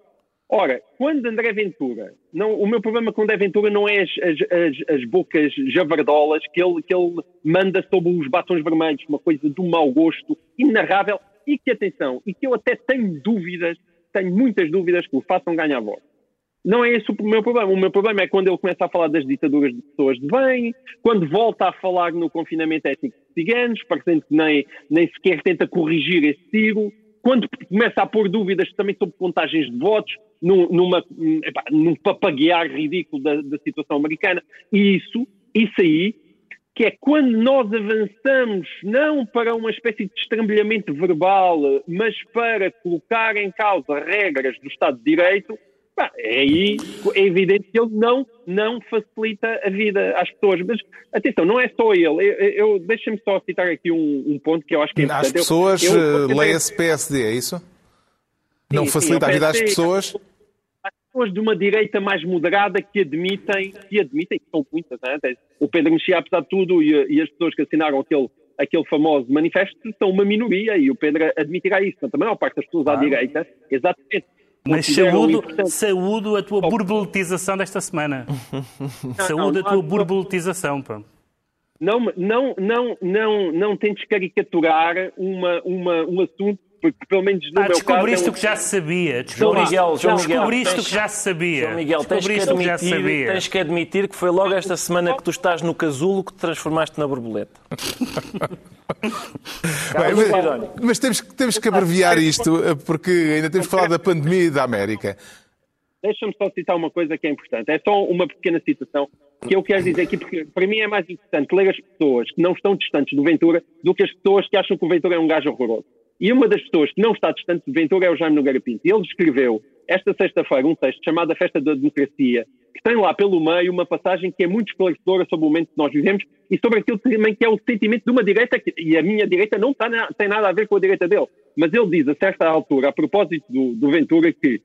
Ora, quando André Ventura, não, o meu problema com André Ventura não é as, as, as, as, bocas javardolas que ele, que ele manda sobre os batons vermelhos, uma coisa de um mau gosto inarrável e que, atenção, e que eu até tenho dúvidas, tenho muitas dúvidas que o façam ganhar voto. Não é esse o meu problema. O meu problema é quando ele começa a falar das ditaduras de pessoas de bem, quando volta a falar no confinamento étnico de ciganos, parecendo que nem, nem sequer tenta corrigir esse tiro, quando começa a pôr dúvidas também sobre contagens de votos, num, numa, epá, num papaguear ridículo da, da situação americana. E isso, isso aí, que é quando nós avançamos não para uma espécie de estrambelhamento verbal, mas para colocar em causa regras do Estado de Direito, é aí é evidente que ele não, não facilita a vida às pessoas. Mas atenção, não é só ele. Eu, eu Deixa-me só citar aqui um, um, ponto que eu acho que é importante. As pessoas eh, leem-se PSD, é isso? Não sim, facilita sim, a vida às pessoas? As pessoas de uma direita mais moderada que admitem, que admitem, que são muitas, né? o Pedro Mexia, apesar de tudo, e, e as pessoas que assinaram aquele aquele famoso manifesto são uma minoria e o Pedro admitirá isso. Portanto, a maior parte das pessoas à direita, exatamente, Mas saúdo, saúdo a tua burbuletização desta semana. saúdo a tua burbuletização, pá. Não, não, não, não, não tentes caricaturar uma, uma, um assunto porque pelo menos no ah, meu descobriste caso... o que já sabia. João Miguel, João Miguel, descobriste tens, o que já se sabia. João Miguel, tens que, admitir, tens que admitir que foi logo esta semana que tu estás no casulo que te transformaste na borboleta. Bem, mas, mas temos, temos que abreviar isto, porque ainda temos que falar da pandemia e da América. Deixa-me só citar uma coisa que é importante. É só uma pequena citação que eu quero dizer aqui, porque para mim é mais importante ler as pessoas que não estão distantes do Ventura do que as pessoas que acham que o Ventura é um gajo horroroso. E uma das pessoas que não está distante do Ventura é o Jaime Nogueira Pinto. Ele escreveu esta sexta-feira um texto chamado A Festa da Democracia, que tem lá pelo meio uma passagem que é muito esclarecedora sobre o momento que nós vivemos e sobre aquilo também que é o sentimento de uma direita, que, e a minha direita não está na, tem nada a ver com a direita dele. Mas ele diz a certa altura, a propósito do, do Ventura, que,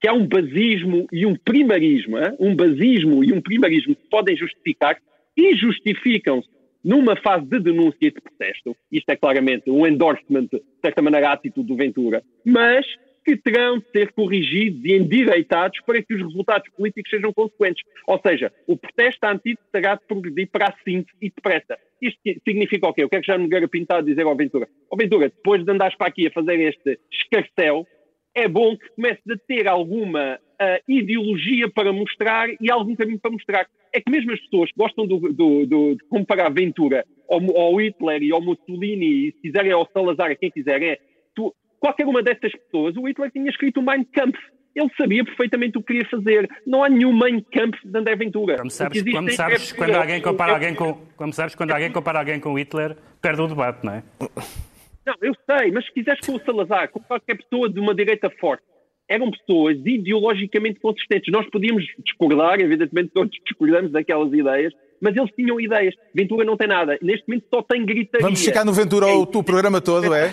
que há um basismo e um primarismo, hein? um basismo e um primarismo que podem justificar e justificam-se numa fase de denúncia e de protesto, isto é claramente um endorsement, de certa maneira, à atitude do Ventura, mas que terão de ser corrigidos e endireitados para que os resultados políticos sejam consequentes. Ou seja, o protesto antídoto terá de progredir para a síntese e depressa. Isto significa o quê? O que é que já Nogueira Pintado dizer ao Ventura? Ó Ventura, depois de andares para aqui a fazer este escarcel, é bom que comece a ter alguma uh, ideologia para mostrar e algum caminho para mostrar. É que mesmo as pessoas que gostam do, do, do, de comparar Ventura ao, ao, Hitler e ao Mussolini, e se quiserem ao Salazar, a quem quiserem, é, tu, qualquer uma dessas pessoas, o Hitler tinha escrito o Mein Kampf. Ele sabia perfeitamente o que queria fazer. Não há nenhum Mein Kampf de André Ventura. Como sabes, como sabes é quando alguém compara alguém com, como sabes, quando alguém compara alguém com Hitler, perde o debate, não é? Não, eu sei, mas se quiseres com o Salazar, com qualquer pessoa de uma direita forte, eram pessoas ideologicamente consistentes. Nós podíamos discordar, evidentemente todos discordamos daquelas ideias, mas eles tinham ideias. Ventura não tem nada. Neste momento só tem gritaria. Vamos ficar no Ventura o, o programa todo, é?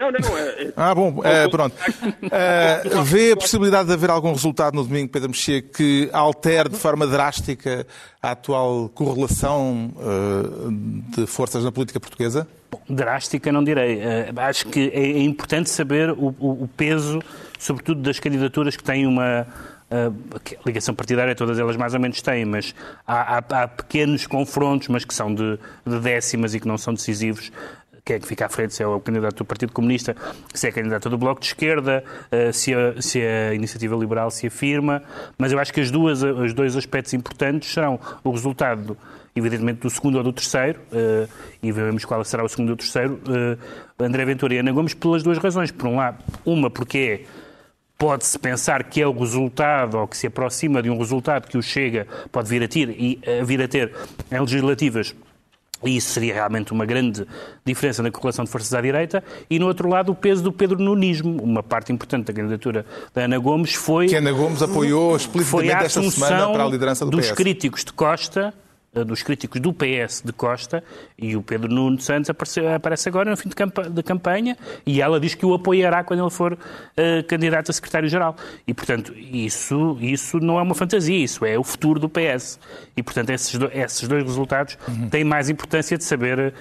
Não, não. É, é... Ah, bom, é, pronto. Uh, vê a possibilidade de haver algum resultado no domingo, Pedro Mexia, que altere de forma drástica a atual correlação uh, de forças na política portuguesa? drástica não direi. Uh, acho que é, é importante saber o, o, o, peso, sobretudo das candidaturas que têm uma uh, ligação partidária, todas elas mais ou menos têm, mas há, há, há pequenos confrontos, mas que são de, de, décimas e que não são decisivos. Quem é que fica à frente, se é o candidato do Partido Comunista, se é candidato do Bloco de Esquerda, uh, se, a, se a Iniciativa Liberal se afirma, mas eu acho que as duas, os dois aspectos importantes serão o resultado evidentemente, do segundo ou do terceiro, uh, e veremos qual será o segundo ou o terceiro, uh, André Ventura e Ana Gomes, pelas duas razões. Por um lado, uma porque pode-se pensar que é o resultado, ou que se aproxima de um resultado que o Chega pode vir a ter, e, uh, vir a ter em legislativas e isso seria realmente uma grande diferença na correlação de forças à direita. E, no outro lado, o peso do Pedro Nunismo. Uma parte importante da candidatura da Ana Gomes foi... Que Ana Gomes apoiou explicitamente esta semana para a liderança do dos PS. dos críticos de Costa dos críticos do PS de Costa e o Pedro Nuno Santos aparece, aparece agora no fim de, campa de, campanha e ela diz que o apoiará quando ele for uh, candidato a secretário-geral. E, portanto, isso, isso não é uma fantasia, isso é o futuro do PS. E, portanto, esses, do, esses dois resultados uhum. têm mais importância de saber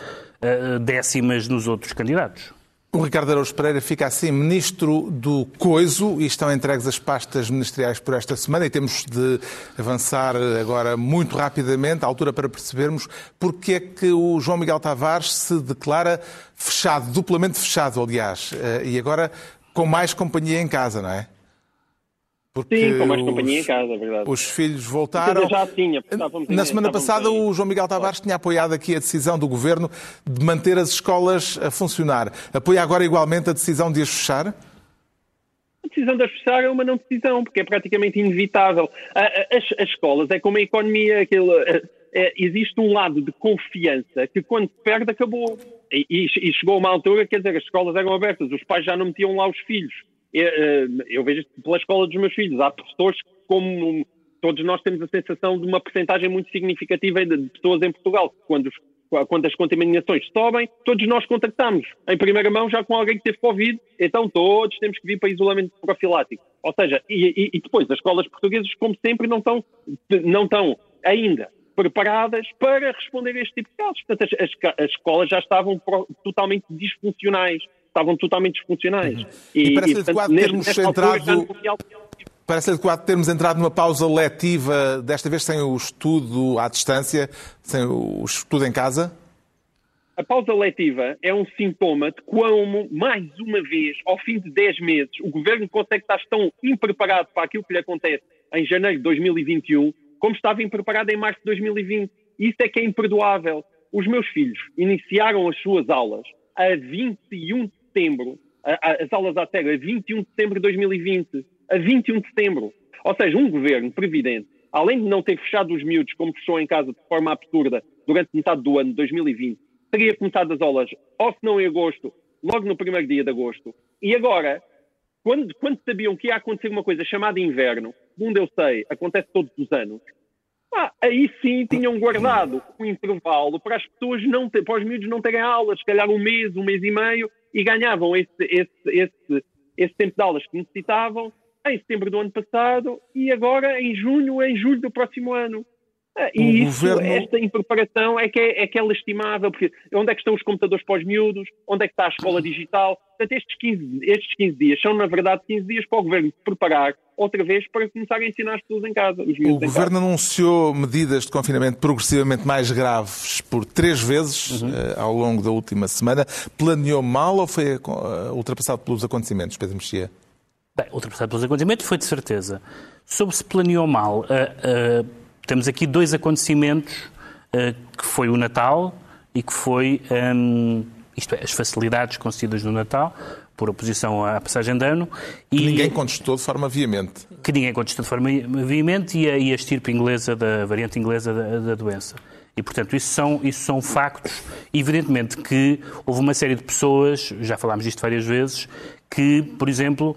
uh, décimas nos outros candidatos. O Ricardo Araújo Pereira fica assim ministro do Coiso e estão entregues as pastas ministeriais por esta semana e temos de avançar agora muito rapidamente, à altura para percebermos porque é que o João Miguel Tavares se declara fechado, duplamente fechado, aliás, eh, e agora com mais companhia em casa, não é? Porque Sim, com mais companhia em casa, é verdade. Os filhos voltaram. já tinha. Na semana passada, o João Miguel Tavares tinha apoiado aqui a decisão do governo de manter as escolas a funcionar. Apoia agora igualmente a decisão de as fechar? A decisão de as fechar é uma não decisão, porque é praticamente inevitável. As, as escolas é como a economia, aquilo, é, existe um lado de confiança que quando se perde acabou. E, e, chegou uma altura, quer dizer, as escolas eram abertas, os pais já não metiam lá os filhos. Eh, eu vejo pela escola dos meus filhos. Há professores como todos nós temos a sensação de uma percentagem muito significativa de pessoas em Portugal, quando, quando as contaminações sobem, todos nós contactamos em primeira mão já com alguém que teve Covid, então todos temos que vir para isolamento profilático. Ou seja, e, e depois as escolas portuguesas, como sempre, não estão, não estão ainda preparadas para responder a este tipo de casos. Portanto, as, as, as escolas já estavam pro, totalmente disfuncionais estavam totalmente disfuncionais. Uhum. E, e parece adequado termos entrado... Parece adequado termos entrado numa pausa letiva, desta vez sem o estudo à distância, sem o estudo em casa? A pausa letiva é um sintoma de como, mais uma vez, ao fim de 10 meses, o governo consegue estar tão impreparado para aquilo que lhe acontece em janeiro de 2021, como estava impreparado em março de 2020. Isso é que é imperdoável. Os meus filhos iniciaram as suas aulas a 21 de setembro, as aulas à sério, a 21 de setembro de 2020 a 21 de setembro. Ou seja, um governo previdente, além de não ter fechado os miúdos como fechou em casa de forma absurda durante metade do ano de 2020, teria começado as aulas, ou se não em agosto, logo no primeiro dia de agosto. E agora, quando, quando sabiam que ia acontecer uma coisa chamada inverno, segundo eu sei, acontece todos os anos, ah, aí sim tinham guardado um intervalo para as pessoas não ter, para os miúdos não terem aulas, se calhar um mês, um mês e meio, e ganhavam esse, esse, esse, esse tempo de aulas que necessitavam em setembro do ano passado e agora em junho, em julho do próximo ano. Ah, e isso, governo... esta impreparação é que é, é que é lastimável, porque onde é que estão os computadores para os miúdos? Onde é que está a escola digital? Portanto, estes 15, estes 15 dias são, na verdade, 15 dias para o governo se preparar outra vez para começar a ensinar as pessoas em casa. o governo casa. anunciou medidas de confinamento progressivamente mais graves por três vezes uhum. uh, ao longo da última semana. Planeou mal ou foi uh, ultrapassado pelos acontecimentos, Pedro Mexia? Bem, ultrapassado pelos acontecimentos foi de certeza. Sobre se planeou mal, uh, uh, temos aqui dois acontecimentos, uh, que foi o Natal e que foi, um, isto é, as facilidades concedidas no Natal, por oposição à passagem de ano. Que e, ninguém contestou de forma veemente. Que ninguém contestou de forma veemente e a, e a estirpe inglesa, da variante inglesa da, da doença. E, portanto, isso são, isso são factos. Evidentemente que houve uma série de pessoas, já falámos disto várias vezes, que, por exemplo,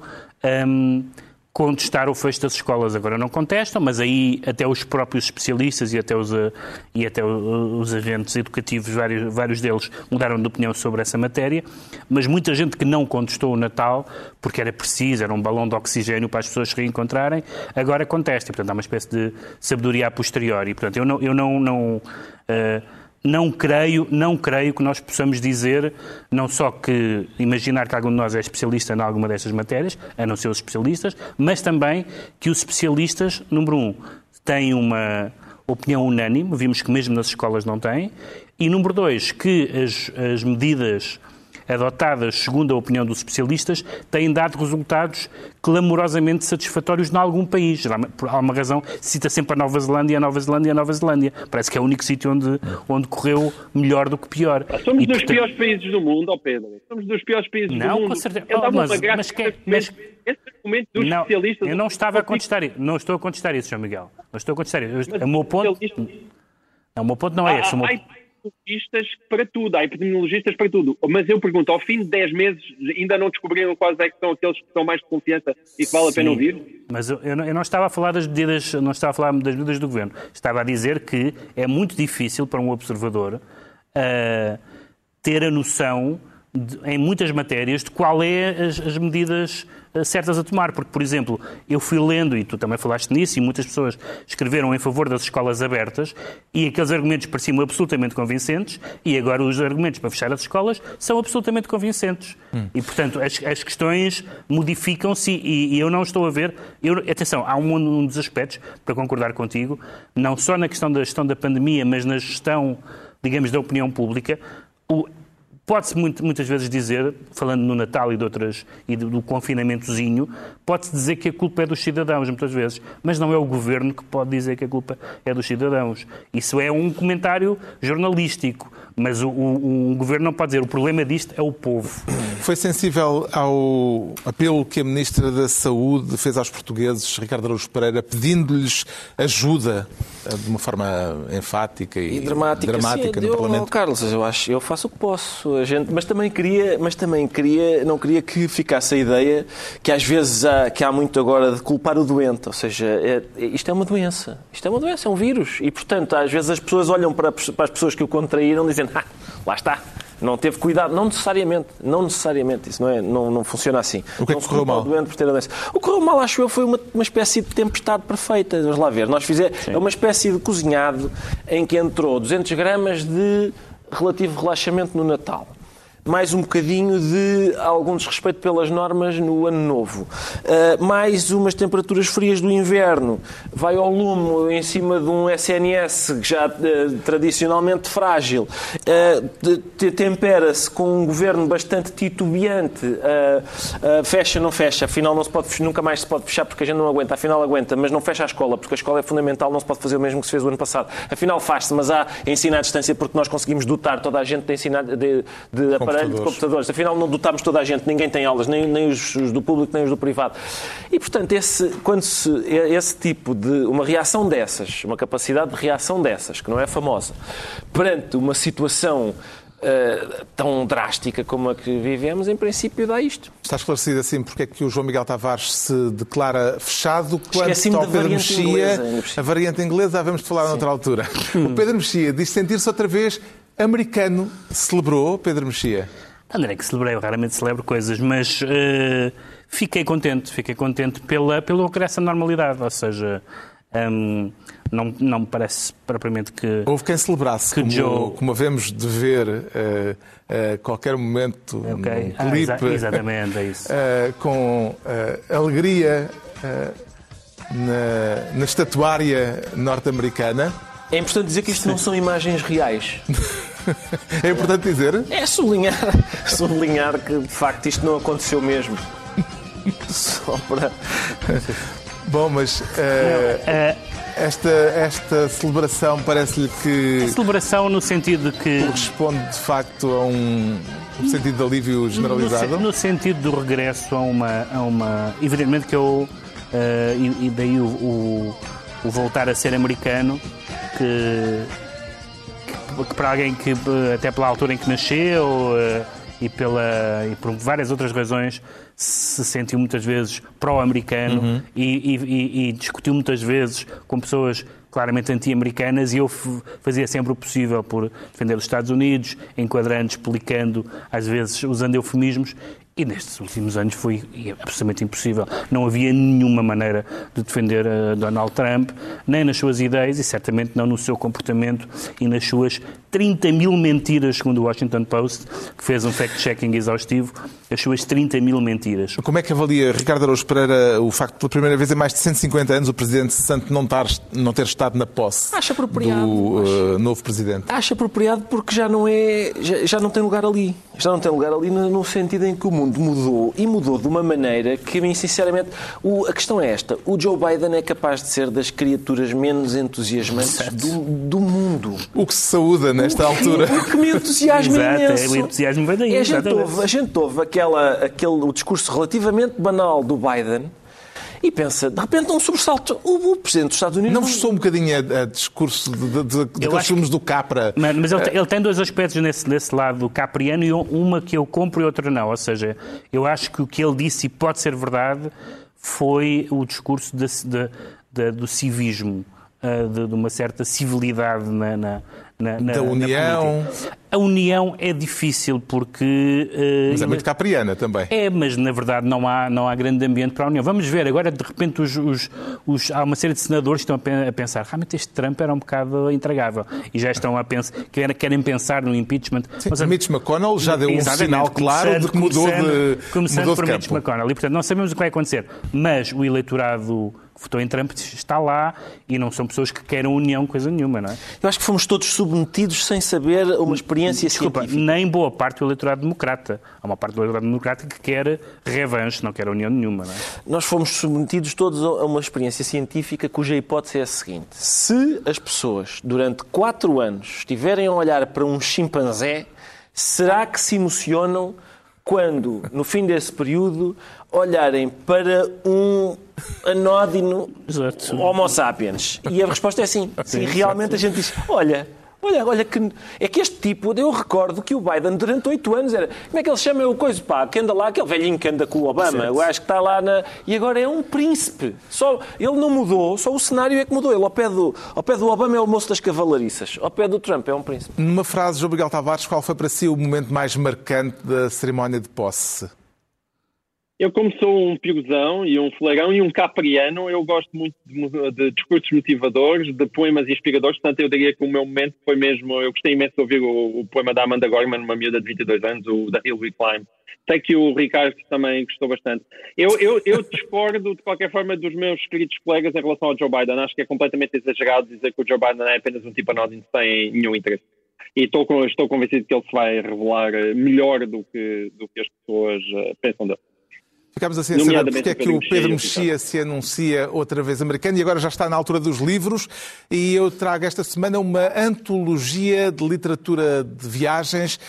um, contestar o fecho das escolas. Agora não contestam, mas aí até os próprios especialistas e até os, eh, e até os agentes educativos, vários, vários deles, mudaram de opinião sobre essa matéria. Mas muita gente que não contestou o Natal, porque era preciso, era um balão de oxigênio para as pessoas se reencontrarem, agora contesta. Portanto, há uma espécie de sabedoria a posteriori. Portanto, eu não. Eu não, não uh, não creio, não creio que nós possamos dizer, não só que imaginar que algum de nós é especialista em alguma destas matérias, a não ser os especialistas, mas também que os especialistas, número um, têm uma opinião unânime, vimos que mesmo nas escolas não têm, e número dois, que as, as medidas adotadas segundo a opinião dos especialistas, têm dado resultados clamorosamente satisfatórios em algum país. Por alguma razão, cita sempre a Nova Zelândia, a Nova Zelândia, a Nova Zelândia. Parece que é o único sítio onde, onde correu melhor do que pior. Somos e, dos portanto... piores países do mundo, ó oh Pedro. Somos dos piores países não, do mundo. Não, com certeza. Oh, mas, mas, que, mas, esse argumento dos não, especialistas... Eu não estava a contestar isso. Não estou a contestar isso, João Miguel. Não estou a contestar isso. o meu ponto... Não, o meu ponto não é esse. O meu epidemiologistas para tudo, há epidemiologistas para tudo. Mas eu pergunto, ao fim de 10 meses ainda não descobriram quais é que são aqueles que são mais de confiança e que vale a pena ouvir? Mas eu, eu, não, eu, não, estava a falar das medidas, não estava a falar das medidas do governo. Estava a dizer que é muito difícil para um observador uh, ter a noção de, em muitas matérias de qual é as, as medidas eh, certas a tomar. Porque, por exemplo, eu fui lendo, e tu também falaste nisso, e muitas pessoas escreveram em favor das escolas abertas, e aqueles argumentos pareciam absolutamente convincentes, e agora os argumentos para fechar as escolas são absolutamente convincentes. Hum. E, portanto, as, as questões modificam-se, e, e, eu não estou a ver. Eu, atenção, há um, um dos aspectos, para concordar contigo, não só na questão da gestão da pandemia, mas na gestão, digamos, da opinião pública. O, Pode-se muitas vezes dizer, falando no Natal e, de outras, e do, confinamentozinho, pode-se dizer que a culpa é dos cidadãos, muitas vezes, mas não é o governo que pode dizer que a culpa é dos cidadãos. Isso é um comentário jornalístico, mas o, o, o governo não pode dizer o problema disto é o povo. Foi sensível ao apelo que a Ministra da Saúde fez aos portugueses, Ricardo Araújo Pereira, pedindo-lhes ajuda de uma forma enfática e, e dramática, dramática sim, no eu, Parlamento? Carlos, eu acho, eu faço o que posso, a gente, mas também queria, mas também queria, não queria que ficasse a ideia que às vezes há, que há muito agora de culpar o doente, ou seja, é, isto é uma doença, isto é uma doença, é um vírus e portanto às vezes as pessoas olham para, para as pessoas que o contraíram dizendo, ah, lá está, não teve cuidado, não necessariamente, não necessariamente, isso não, é, não, não funciona assim. O que é que correu mal? O, por ter a doença. o que correu mal, acho eu, foi uma, uma espécie de tempestade perfeita, vamos lá ver. Nós fizemos, é uma espécie de cozinhado em que entrou 200 gramas de relativo relaxamento no Natal. Mais um bocadinho de algum desrespeito pelas normas no ano novo, uh, mais umas temperaturas frias do inverno, vai ao lume em cima de um SNS já uh, tradicionalmente frágil, uh, tempera-se com um governo bastante titubeante, fecha, não fecha, afinal não se pode, nunca mais se pode fechar porque a gente não aguenta, afinal aguenta, mas não fecha a escola porque a escola é fundamental, não se pode fazer o mesmo que se fez o ano passado, afinal faz-se, mas há ensino à distância porque nós conseguimos dotar toda a gente de, ensino, de, de aparelho de computadores. Afinal, não dotámos toda a gente, ninguém tem aulas, nem, nem os, os, do público, nem os do privado. E, portanto, esse, quando se, esse tipo de. uma reação dessas, uma capacidade de reação dessas, que não é famosa, perante uma situação Uh, tão drástica como a que vivemos, em princípio dá isto. Está esclarecido assim porque é que o João Miguel Tavares se declara fechado quando ao Pedro Mexia, a variante inglesa, havemos de falar Sim. noutra altura. o Pedro Mexia diz sentir-se outra vez americano. Celebrou, Pedro Mexia? Não é que celebrei, eu raramente celebro coisas, mas uh, fiquei contente, fiquei contente pela, pelo regresso à normalidade, ou seja, um, não, não me parece propriamente que... Houve quem celebrasse, que como, Joe... como havemos de ver uh, uh, qualquer momento okay. no clipe, ah, exa exatamente, é isso. Com alegria na, na estatuária norte-americana. É importante dizer que isto não são imagens reais. é importante dizer? É sublinhar, sublinhar que de facto isto não aconteceu mesmo. Só para. Bom, mas uh, esta, esta celebração parece-lhe que. A celebração no sentido de que. Corresponde de facto a um, um sentido de alívio generalizado? No, no, sentido do regresso a uma. A uma evidentemente que eu. Uh, e, e, daí o, o, o voltar a ser americano que que para alguém que, até pela altura em que nasceu eh, e, pela, e por várias outras razões, se sentiu muitas vezes pró-americano uhum. e, e, e, discutiu muitas vezes com pessoas claramente anti-americanas e eu fazia sempre o possível por defender os Estados Unidos, enquadrando, explicando, às vezes usando eufemismos e nestes últimos anos foi absolutamente impossível. Não havia nenhuma maneira de defender uh, Donald Trump, nem nas suas ideias e certamente não no seu comportamento e nas suas 30 mil mentiras, segundo o Washington Post, que fez um fact-checking exaustivo, as suas 30 mil mentiras. Como é que avalia, Ricardo Araújo Pereira, o facto de, pela primeira vez em mais de 150 anos, o Presidente Santo não, tar, não ter estado na posse Acho apropriado, do uh, novo Presidente? Acho apropriado porque já não, é, já, já, não tem lugar ali. Já não tem lugar ali no, no sentido em que o mundo mudou e mudou de uma maneira que, mim, sinceramente, o, a questão é esta. O Joe Biden é capaz de ser das criaturas menos entusiasmantes do, do, mundo. O que se saúda nesta o que, altura. O que me entusiasma Exato, imenso. É, o entusiasmo vem daí. É, a, gente ouve, a gente ouve aquela, aquele, o discurso relativamente banal do Biden e pensa, de repente, um sobressalto. O, o Presidente dos Estados Unidos. Não vos um bocadinho a, a discurso de, de, de, de filmes do Capra? Mas, mas ele, ele, tem dois aspectos nesse, nesse lado capriano e uma que eu compro e outra não. Ou seja, eu acho que o que ele disse, e pode ser verdade, foi o discurso de, de, do civismo, eh, de, uma certa civilidade na, na na, na, da União. a União é difícil porque. Uh, mas é muito capriana também. É, mas na verdade não há, não há grande ambiente para a União. Vamos ver, agora de repente os, os, os, há uma série de senadores que estão a pensar realmente este Trump era um bocado intragável e já estão a pensar, querem pensar no impeachment. Sim, mas, Mitch McConnell já deu um sinal claro de que mudou de Começando mudou de por campo. Mitch McConnell e portanto não sabemos o que vai acontecer, mas o eleitorado votou em Trump está lá e não são pessoas que querem união, coisa nenhuma, não é? Eu acho que fomos todos submetidos sem saber uma experiência Desculpa, científica. nem boa parte do eleitorado democrata. Há uma parte do eleitorado democrata que quer revanche, não quer união nenhuma, não é? Nós fomos submetidos todos a uma experiência científica cuja hipótese é a seguinte. Se as pessoas, durante quatro anos, estiverem a olhar para um chimpanzé, será que se emocionam quando, no fim desse período, olharem para um anódino. Homo sapiens? E a resposta é sim. Sim, realmente a gente diz: olha. Olha, olha que é que este tipo, eu recordo que o Biden durante oito anos era, como é que ele chama o coisa, pá, que anda lá, aquele velhinho que anda com o Obama, eu acho que está lá na, e agora é um príncipe. Só, ele não mudou, só o cenário é que mudou. Ele ao pé do, ao pé do Obama é o moço das cavalariças, ao pé do Trump é um príncipe. Numa frase, João Miguel Tavares, qual foi para si o momento mais marcante da cerimónia de posse? Eu, como sou um piozão e um fleirão e um capriano, eu gosto muito de, de, discursos motivadores, de poemas inspiradores, portanto eu diria que o meu momento foi mesmo, eu gostei imenso de ouvir o, o poema da Amanda Gorman, uma miúda de 22 anos, o da Hill We Climb. Sei que o Ricardo também gostou bastante. Eu, eu, eu discordo, de qualquer forma, dos meus queridos colegas em relação ao Joe Biden. Acho que é completamente exagerado dizer que o Joe Biden é apenas um tipo anónimo sem nenhum interesse. E estou, estou convencido que ele se vai revelar melhor do que, do que as pessoas eh, pensam dele. Ficámos assim a saber porque é que o Pedro Mexia se anuncia outra vez americano e agora já está na altura dos livros e eu trago esta semana uma antologia de literatura de viagens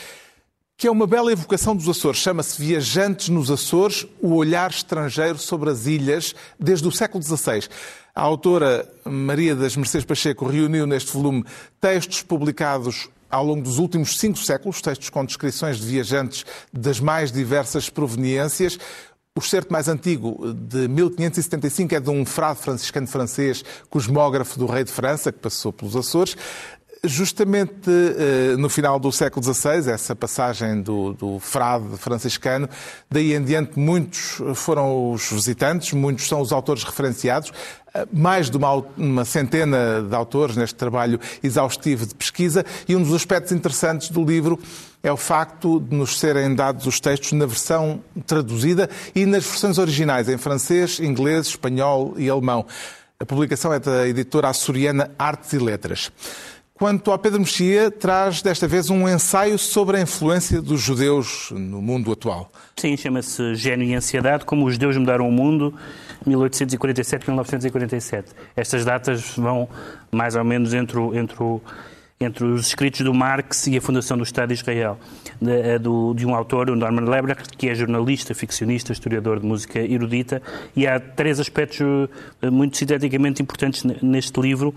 que é uma bela evocação dos Açores. Chama-se Viajantes nos Açores, o olhar estrangeiro sobre as ilhas desde o século XVI. A autora Maria das Mercedes Pacheco reuniu neste volume textos publicados ao longo dos últimos cinco séculos, textos com descrições de viajantes das mais diversas proveniências. O excerto mais antigo, de 1575, é de um frade franciscano francês, cosmógrafo do rei de França, que passou pelos Açores. Justamente eh, no final do século XVI, essa passagem do, do, frade franciscano, daí em diante muitos foram os visitantes, muitos são os autores referenciados, eh, mais de uma, uma, centena de autores neste trabalho exaustivo de pesquisa, e um dos aspectos interessantes do livro é o facto de nos serem dados os textos na versão traduzida e nas versões originais, em francês, inglês, espanhol e alemão. A publicação é da editora açoriana Artes e Letras. Quanto ao Pedro Mexia, traz desta vez um ensaio sobre a influência dos judeus no mundo atual. Sim, chama-se Gênio e Ansiedade, como os judeus mudaram o mundo, 1847-1947. Estas datas vão mais ou menos entre o, entre o entre os escritos do Marx e a fundação do Estado de Israel, de, eh, de um autor, o Norman Lebrecht, que é jornalista, ficcionista, historiador de música erudita, e há três aspectos eh, muito sinteticamente importantes neste livro.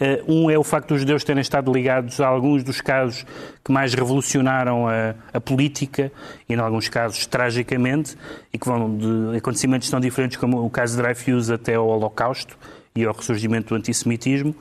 Eh, um é o facto dos judeus terem estado ligados a alguns dos casos que mais revolucionaram a, a política, e em alguns casos tragicamente, e que vão de acontecimentos tão diferentes como o caso de Dreyfus até ao Holocausto e ao ressurgimento do antissemitismo.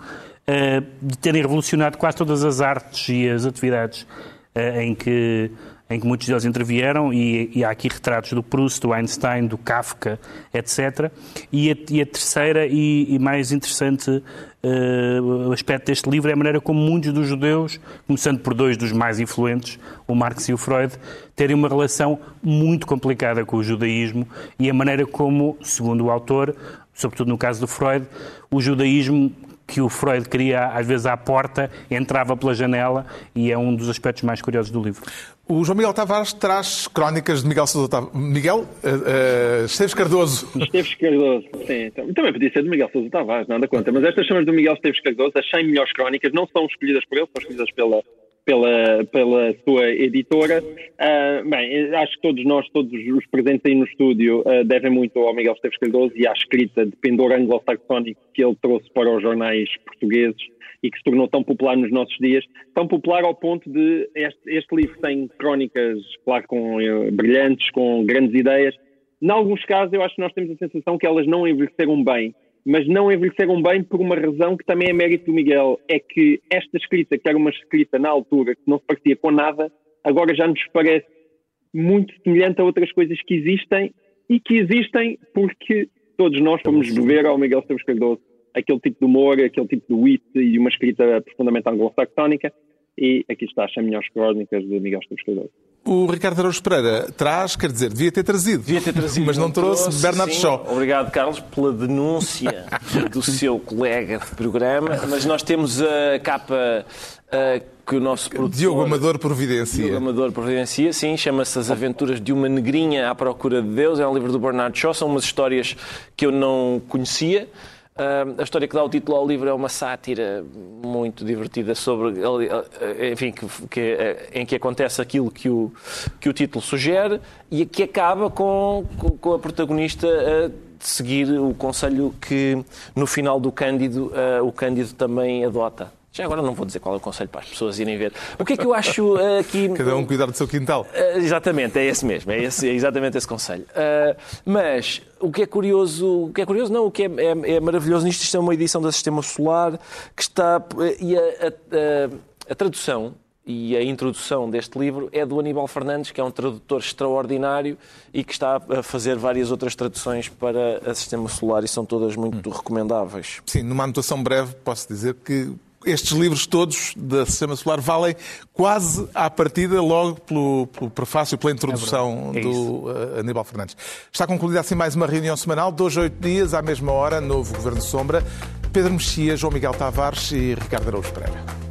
Eh, de terem revolucionado quase todas as artes e as atividades eh, em que em que muitos deles intervieram, e, e, há aqui retratos do Proust, do Einstein, do Kafka, etc. E a, e a terceira e, e, mais interessante uh, aspecto deste livro é a maneira como muitos dos judeus, começando por dois dos mais influentes, o Marx e o Freud, terem uma relação muito complicada com o judaísmo e a maneira como, segundo o autor, sobretudo no caso do Freud, o judaísmo que o Freud queria, às vezes, à porta, entrava pela janela e é um dos aspectos mais curiosos do livro. O João Miguel Tavares traz crónicas de Miguel Sousa Tavares. Miguel? Uh, uh, Esteves Cardoso. Esteves Cardoso, sim. Também podia ser de Miguel Sousa Tavares, nada conta. Mas estas são as do Miguel Esteves Cardoso, as 100 melhores crónicas, não são escolhidas por ele, são escolhidas pela, pela, pela sua editora. Uh, bem, acho que todos nós, todos os presentes aí no estúdio, uh, devem muito ao Miguel Esteves Cardoso e à escrita de pendor anglo-saxónico que ele trouxe para os jornais portugueses e que se tornou tão popular nos nossos dias, tão popular ao ponto de este, este livro tem crónicas, claro, com uh, brilhantes, com grandes ideias. Em alguns casos, eu acho que nós temos a sensação que elas não envelheceram bem, mas não envelheceram bem por uma razão que também é mérito do Miguel, é que esta escrita, que era uma escrita na altura que não se parecia com nada, agora já nos parece muito semelhante a outras coisas que existem e que existem porque todos nós fomos beber ao Miguel Esteves Cardoso aquele tipo de humor, aquele tipo de wit e uma escrita profundamente anglo-saxónica e aqui está as melhores crónicas de Miguel Esteves Cardoso. O Ricardo Araújo Pereira traz, quer dizer, devia ter trazido. Devia ter trazido. Mas não, trouxe, trouxe Bernardo sim. Shaw. Obrigado, Carlos, pela denúncia do seu colega de programa. Mas nós temos a capa que o nosso produtor... Diogo Amador Providencia. Diogo Amador Providencia, sim. Chama-se As Aventuras de uma Negrinha à Procura de Deus. É um livro do Bernardo Shaw. São umas histórias que eu não conhecia. A história que dá o título ao livro é uma sátira muito divertida sobre, enfim, que, que, eh, em que acontece aquilo que o, que o título sugere e que acaba com, com a protagonista a seguir o conselho que no final do Cândido uh, o Cândido também adota. Já agora não vou dizer qual é o conselho para as pessoas irem ver. O que é que eu acho uh, aqui. Cada um cuidar do seu quintal. Uh, exatamente, é esse mesmo, é, esse, é exatamente esse conselho. Uh, mas o que é curioso, o que é curioso, não, o que é, é, é maravilhoso nisto, isto é uma edição do Sistema Solar que está. E a, a, a, a tradução e a introdução deste livro é do Aníbal Fernandes, que é um tradutor extraordinário e que está a fazer várias outras traduções para a Sistema Solar e são todas muito recomendáveis. Sim, numa anotação breve, posso dizer que estes livros todos da Sistema Solar valem quase à partida, logo pelo, pelo prefácio, pela introdução É do uh, Aníbal Fernandes. Está concluída assim mais uma reunião semanal, dois a oito dias, à mesma hora, novo Governo Sombra. Pedro Mexia, João Miguel Tavares e Ricardo Araújo Pereira.